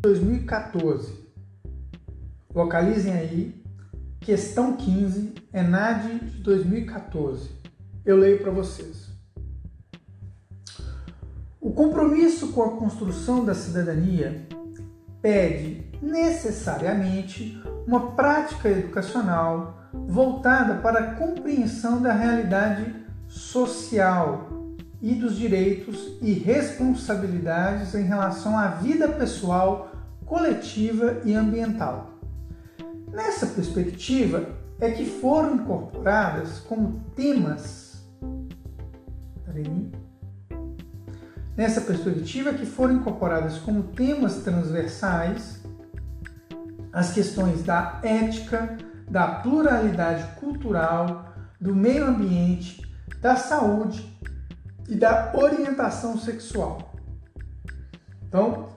2014. Localizem aí, questão 15, ENAD de 2014. Eu leio para vocês. O compromisso com a construção da cidadania pede necessariamente uma prática educacional voltada para a compreensão da realidade social e dos direitos e responsabilidades em relação à vida pessoal, coletiva e ambiental. Nessa perspectiva é que foram incorporadas como temas. Peraí, nessa perspectiva que foram incorporadas como temas transversais as questões da ética, da pluralidade cultural, do meio ambiente, da saúde e da orientação sexual. Então,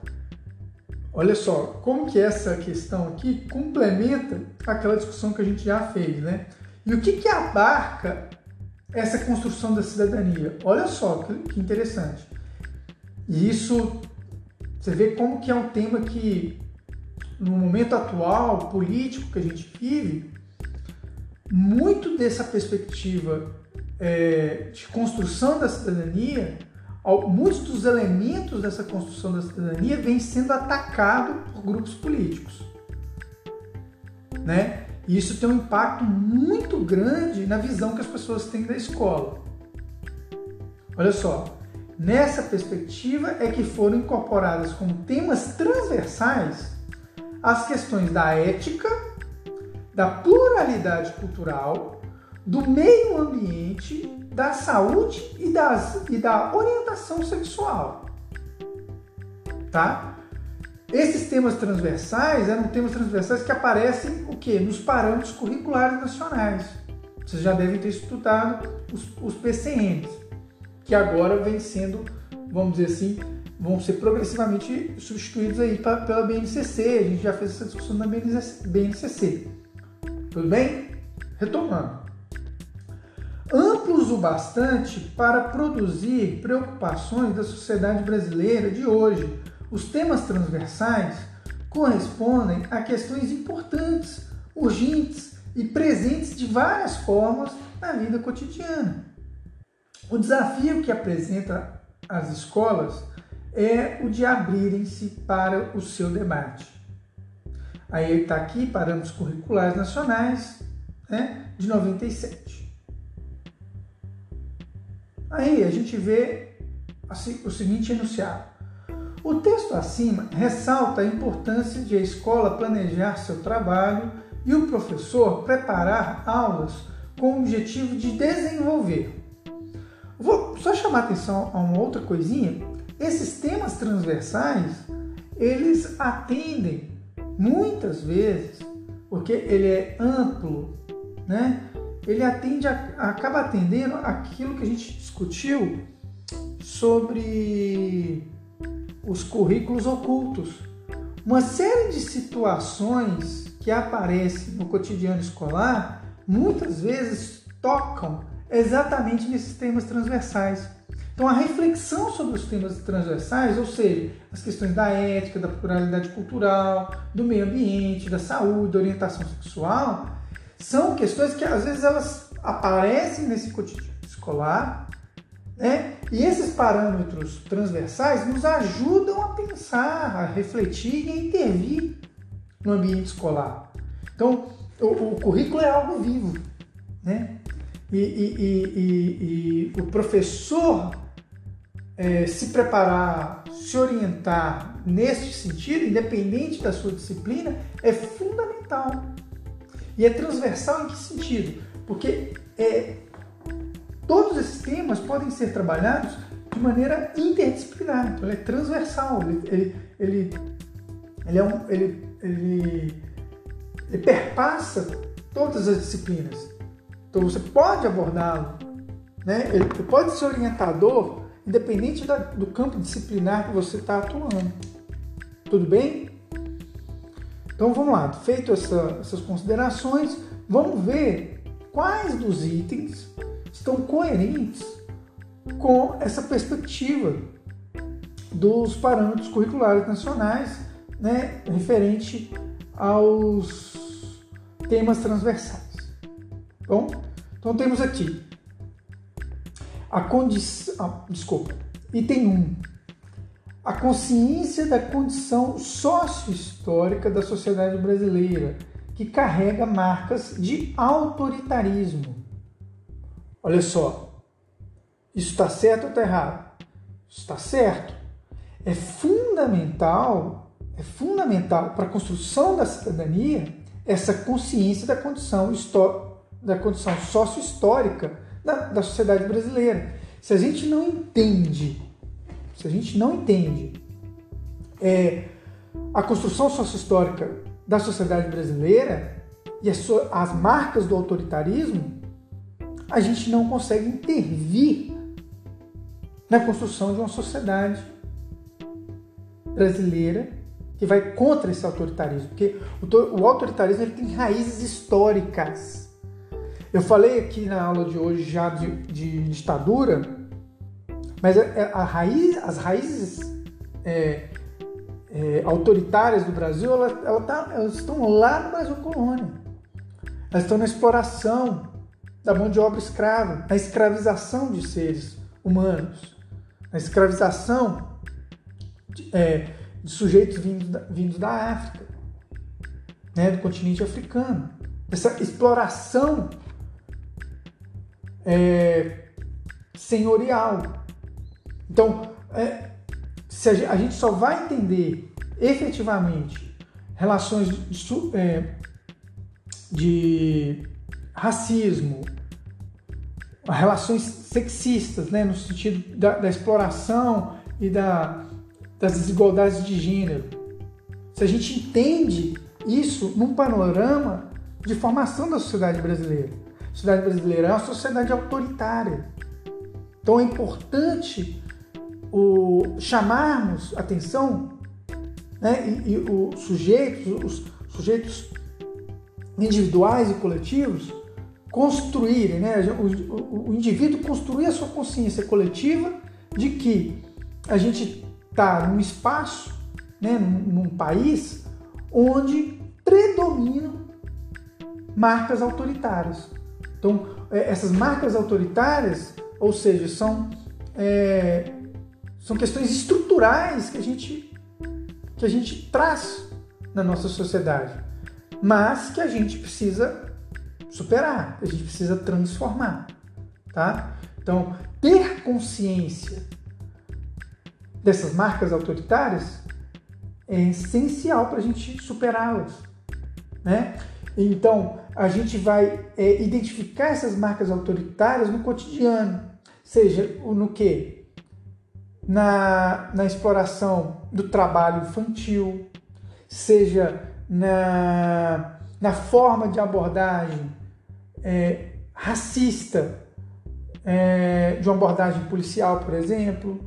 olha só, como que essa questão aqui complementa aquela discussão que a gente já fez, né? E o que que abarca essa construção da cidadania? Olha só que interessante. E isso, você vê como que é um tema que, no momento atual, político que a gente vive, muito dessa perspectiva é, de construção da cidadania, muitos dos elementos dessa construção da cidadania vêm sendo atacados por grupos políticos. Né? E isso tem um impacto muito grande na visão que as pessoas têm da escola. Olha só, Nessa perspectiva é que foram incorporadas como temas transversais as questões da ética, da pluralidade cultural, do meio ambiente, da saúde e, das, e da orientação sexual. Tá? Esses temas transversais eram temas transversais que aparecem o quê? Nos parâmetros curriculares nacionais. Vocês já devem ter estudado os, os PCNs que agora vem sendo, vamos dizer assim, vão ser progressivamente substituídos aí pra, pela BNCC. A gente já fez essa discussão na BNCC. Tudo bem? Retomando. Amplos o bastante para produzir preocupações da sociedade brasileira de hoje. Os temas transversais correspondem a questões importantes, urgentes e presentes de várias formas na vida cotidiana. O desafio que apresenta as escolas é o de abrirem-se para o seu debate. Aí está aqui, parâmetros curriculares nacionais, né, de 97. Aí a gente vê o seguinte enunciado. O texto acima ressalta a importância de a escola planejar seu trabalho e o professor preparar aulas com o objetivo de desenvolver Vou só chamar atenção a uma outra coisinha. Esses temas transversais, eles atendem muitas vezes, porque ele é amplo, né? Ele atende, acaba atendendo aquilo que a gente discutiu sobre os currículos ocultos. Uma série de situações que aparecem no cotidiano escolar muitas vezes tocam exatamente nesses temas transversais. Então, a reflexão sobre os temas transversais, ou seja, as questões da ética, da pluralidade cultural, do meio ambiente, da saúde, da orientação sexual, são questões que às vezes elas aparecem nesse cotidiano escolar, né? E esses parâmetros transversais nos ajudam a pensar, a refletir e a intervir no ambiente escolar. Então, o, o currículo é algo vivo, né? e, e, e, e o professor é, se preparar, se orientar nesse sentido, independente da sua disciplina, é fundamental. E é transversal em que sentido? Porque é, todos esses temas podem ser trabalhados de maneira interdisciplinar, então ele é transversal, ele, ele, ele, é um, ele, ele, ele perpassa todas as disciplinas. Então você pode abordá-lo, né? Ele pode ser orientador, independente da, do campo disciplinar que você está atuando. Tudo bem? Então vamos lá, feito essa, essas considerações, vamos ver quais dos itens estão coerentes com essa perspectiva dos parâmetros curriculares nacionais né, referente aos temas transversais. Bom, então temos aqui a condição, ah, desculpa, item 1. A consciência da condição sócio-histórica da sociedade brasileira, que carrega marcas de autoritarismo. Olha só, isso está certo ou está errado? Está certo. É fundamental, é fundamental para a construção da cidadania essa consciência da condição, da condição sócio-histórica da, da sociedade brasileira. Se a gente não entende, se a gente não entende é, a construção sócio-histórica da sociedade brasileira e as, as marcas do autoritarismo, a gente não consegue intervir na construção de uma sociedade brasileira que vai contra esse autoritarismo, porque o, autoritarismo ele tem raízes históricas. Eu falei aqui na aula de hoje já de, de ditadura, mas a, é, é, a raiz, as raízes é, é, autoritárias do Brasil, ela, tá, elas estão lá no Brasil colônia. Elas estão na exploração da mão de obra escrava, na escravização de seres humanos a escravização de, é, de sujeitos vindos da, vindos da África, né, do continente africano. Essa exploração é, senhorial. Então, é, se a, a, gente só vai entender efetivamente relações de, é, de racismo, relações sexistas, né, no sentido da, da exploração e da, das desigualdades de gênero. Se a gente entende isso num panorama de formação da sociedade brasileira. A sociedade brasileira é uma sociedade autoritária. Então é importante o, chamarmos atenção né, e, e os sujeitos, os sujeitos individuais e coletivos construírem, né, o, o, o indivíduo construir a sua consciência coletiva de que a gente está num espaço, né, num, num país onde predominam marcas autoritárias. Então, é, essas marcas autoritárias, ou seja, são, é, são questões estruturais que a, gente, que a gente traz na nossa sociedade, mas que a gente precisa superar, a gente precisa transformar, tá? Então, ter consciência dessas marcas autoritárias é essencial para a gente superá-las, né? Então, a gente vai é, identificar essas marcas autoritárias no cotidiano, seja no que? Na, na exploração do trabalho infantil, seja na, na forma de abordagem é, racista é, de uma abordagem policial, por exemplo,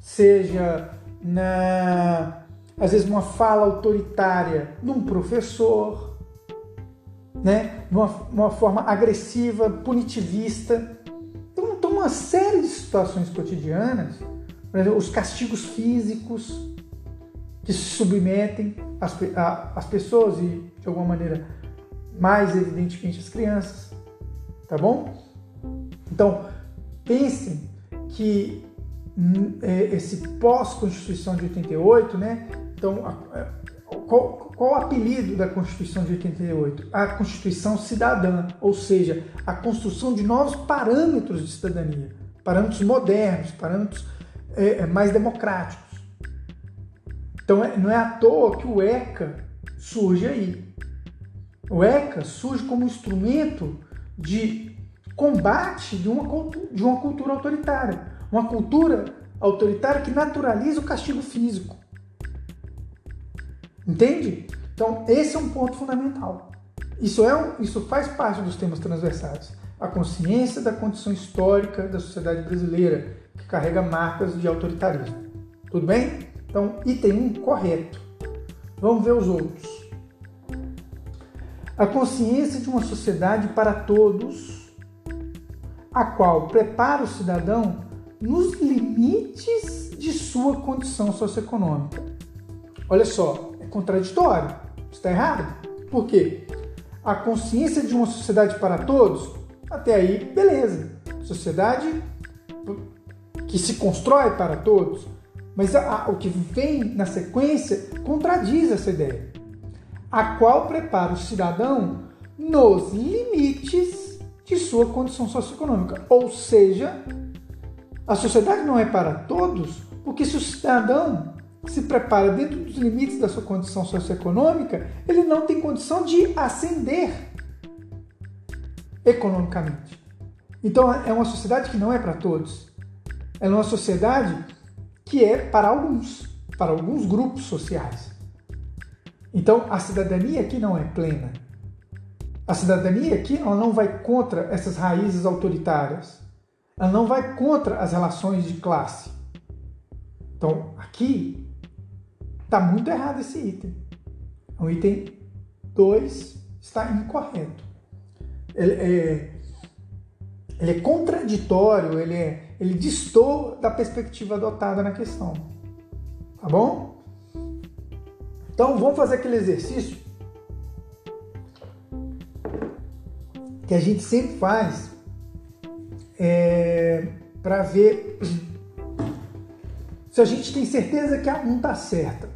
seja na às vezes uma fala autoritária num professor, né? Numa, uma forma agressiva, punitivista. Então, uma série de situações cotidianas, exemplo, os castigos físicos que se submetem às, às pessoas e, de alguma maneira, mais evidentemente as crianças, tá bom? Então, pensem que hum, é, esse pós-Constituição de 88, né? Então, qual, qual, o apelido da Constituição de 88? A Constituição Cidadã, ou seja, a construção de novos parâmetros de cidadania, parâmetros modernos, parâmetros é, é mais democráticos. Então, é, não é à toa que o ECA surge aí. O ECA surge como instrumento de combate de uma, de uma cultura autoritária. Uma cultura autoritária que naturaliza o castigo físico. Entende? Então, esse é um ponto fundamental. Isso, é, isso faz parte dos temas transversais. A consciência da condição histórica da sociedade brasileira, que carrega marcas de autoritarismo. Tudo bem? Então, item 1 correto. Vamos ver os outros a consciência de uma sociedade para todos, a qual prepara o cidadão nos limites de sua condição socioeconômica. Olha só, é contraditório. Está errado. Por quê? A consciência de uma sociedade para todos, até aí, beleza. Sociedade que se constrói para todos. Mas a, a, o que vem na sequência contradiz essa ideia, a qual prepara o cidadão nos limites de sua condição socioeconômica. Ou seja, a sociedade não é para todos, porque se o cidadão se prepara dentro dos limites da sua condição socioeconômica, ele não tem condição de ascender economicamente. Então é uma sociedade que não é para todos. É uma sociedade que é para alguns, para alguns grupos sociais. Então a cidadania aqui não é plena. A cidadania aqui ela não vai contra essas raízes autoritárias. Ela não vai contra as relações de classe. Então aqui está muito errado esse item. O item 2 está incorreto. Ele é, ele é contraditório, ele, é, ele distor da perspectiva adotada na questão. Tá bom? Então vamos fazer aquele exercício que a gente sempre faz é, para ver se a gente tem certeza que a 1 está certa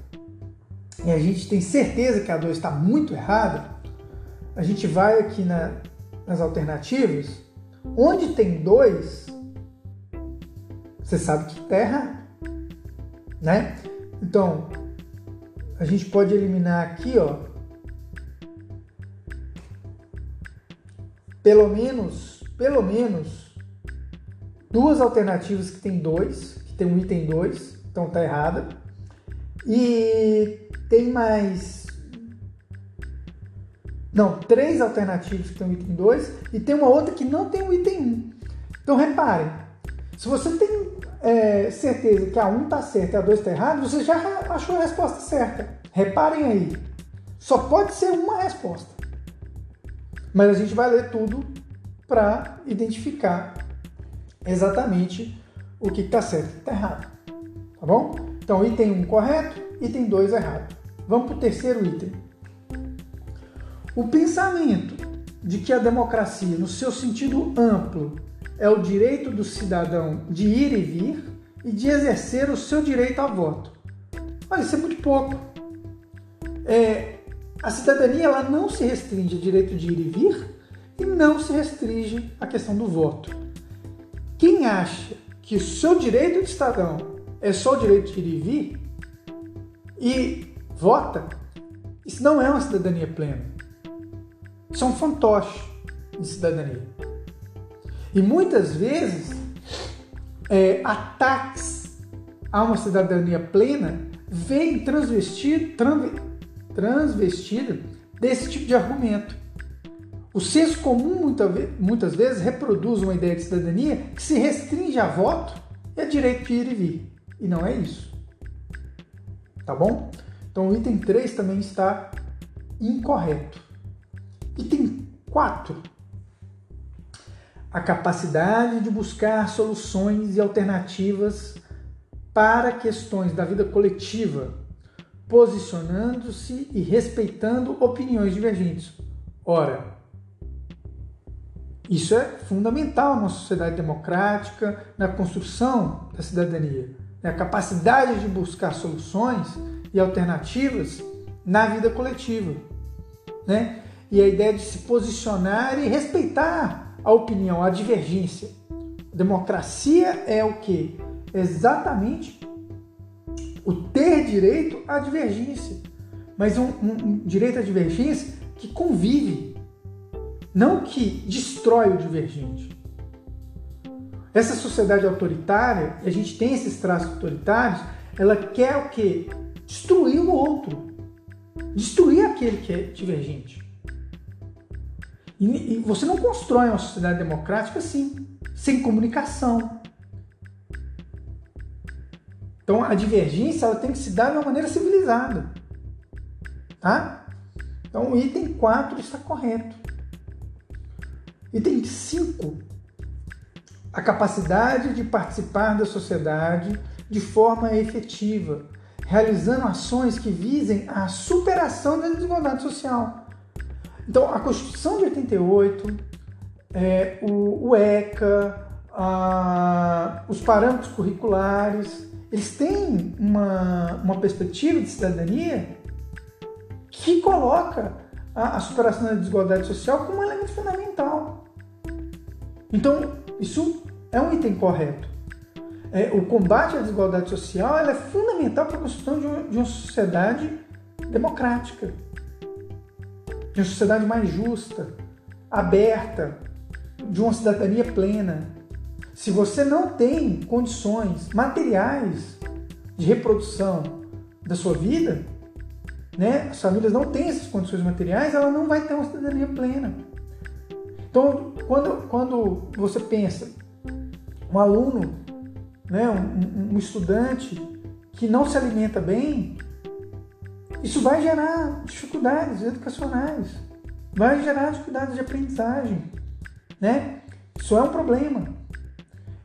e a gente tem certeza que a 2 está muito errada, a gente vai aqui na, nas alternativas Onde tem dois, você sabe que está errado, né? Então, a gente pode eliminar aqui, ó, pelo menos, pelo menos duas alternativas que tem dois, que tem um item 2, então tá errada. E tem mais não, três alternativas que tem o item 2 e tem uma outra que não tem o item 1. Um. Então reparem, se você tem é, certeza que a 1 um está certa e a 2 está errada, você já achou a resposta certa. Reparem aí, só pode ser uma resposta. Mas a gente vai ler tudo para identificar exatamente o que está certo e está errado. Tá bom? Então, item 1 um correto, item 2 errado. Vamos para o terceiro item. O pensamento de que a democracia, no seu sentido amplo, é o direito do cidadão de ir e vir e de exercer o seu direito a voto. Olha, isso é muito pouco. É, a cidadania ela não se restringe ao direito de ir e vir e não se restringe à questão do voto. Quem acha que o seu direito de cidadão é só o direito de ir e vir e vota, isso não é uma cidadania plena. Isso é um fantoche de cidadania. E muitas vezes, é, ataques a uma cidadania plena vêm transvestido, transvestido desse tipo de argumento. O senso comum muitas vezes reproduz uma ideia de cidadania que se restringe a voto e a direito de ir e vir. E não é isso. Tá bom? Então o item 3 também está incorreto. Item 4. A capacidade de buscar soluções e alternativas para questões da vida coletiva, posicionando-se e respeitando opiniões divergentes. Ora, isso é fundamental numa sociedade democrática, na construção da cidadania. É a capacidade de buscar soluções e alternativas na vida coletiva. Né? e a ideia de se posicionar e respeitar a opinião, a divergência. Democracia é o que? Exatamente o ter direito à divergência, mas um, um, um direito à divergência que convive, não que destrói o divergente. Essa sociedade autoritária, a gente tem esses traços autoritários, ela quer o que? Destruir o outro, destruir aquele que é divergente. E, e você não constrói uma sociedade democrática assim, sem comunicação. Então a divergência ela tem que se dar de uma maneira civilizada. Tá? Então o item 4 está correto. Item 5. A capacidade de participar da sociedade de forma efetiva, realizando ações que visem a superação da desigualdade social. Então, a Constituição de 88, é, o, o, ECA, a, os parâmetros curriculares, eles têm uma, uma perspectiva de cidadania que coloca a, a superação da desigualdade social como um elemento fundamental. Então, isso é um item correto. É, o combate à desigualdade social é fundamental para a construção de, um, de uma sociedade democrática, de uma sociedade mais justa, aberta, de uma cidadania plena. Se você não tem condições materiais de reprodução da sua vida, né, as famílias não têm essas condições materiais, ela não vai ter uma cidadania plena. Então, quando, quando você pensa um aluno, né, um, um estudante que não se alimenta bem, isso vai gerar dificuldades educacionais, vai gerar dificuldades de aprendizagem, né? Isso é um problema.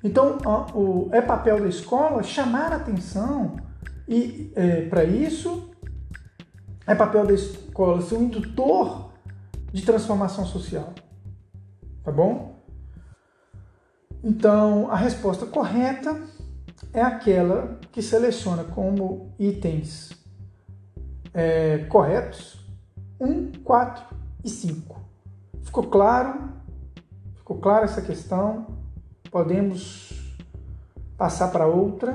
Então, o, é papel da escola chamar a atenção e é, para isso é papel da escola ser um indutor de transformação social, tá bom? Então, a resposta correta é aquela que seleciona como itens é, corretos 1, 4 e 5. Ficou claro? Ficou clara essa questão? Podemos passar para outra?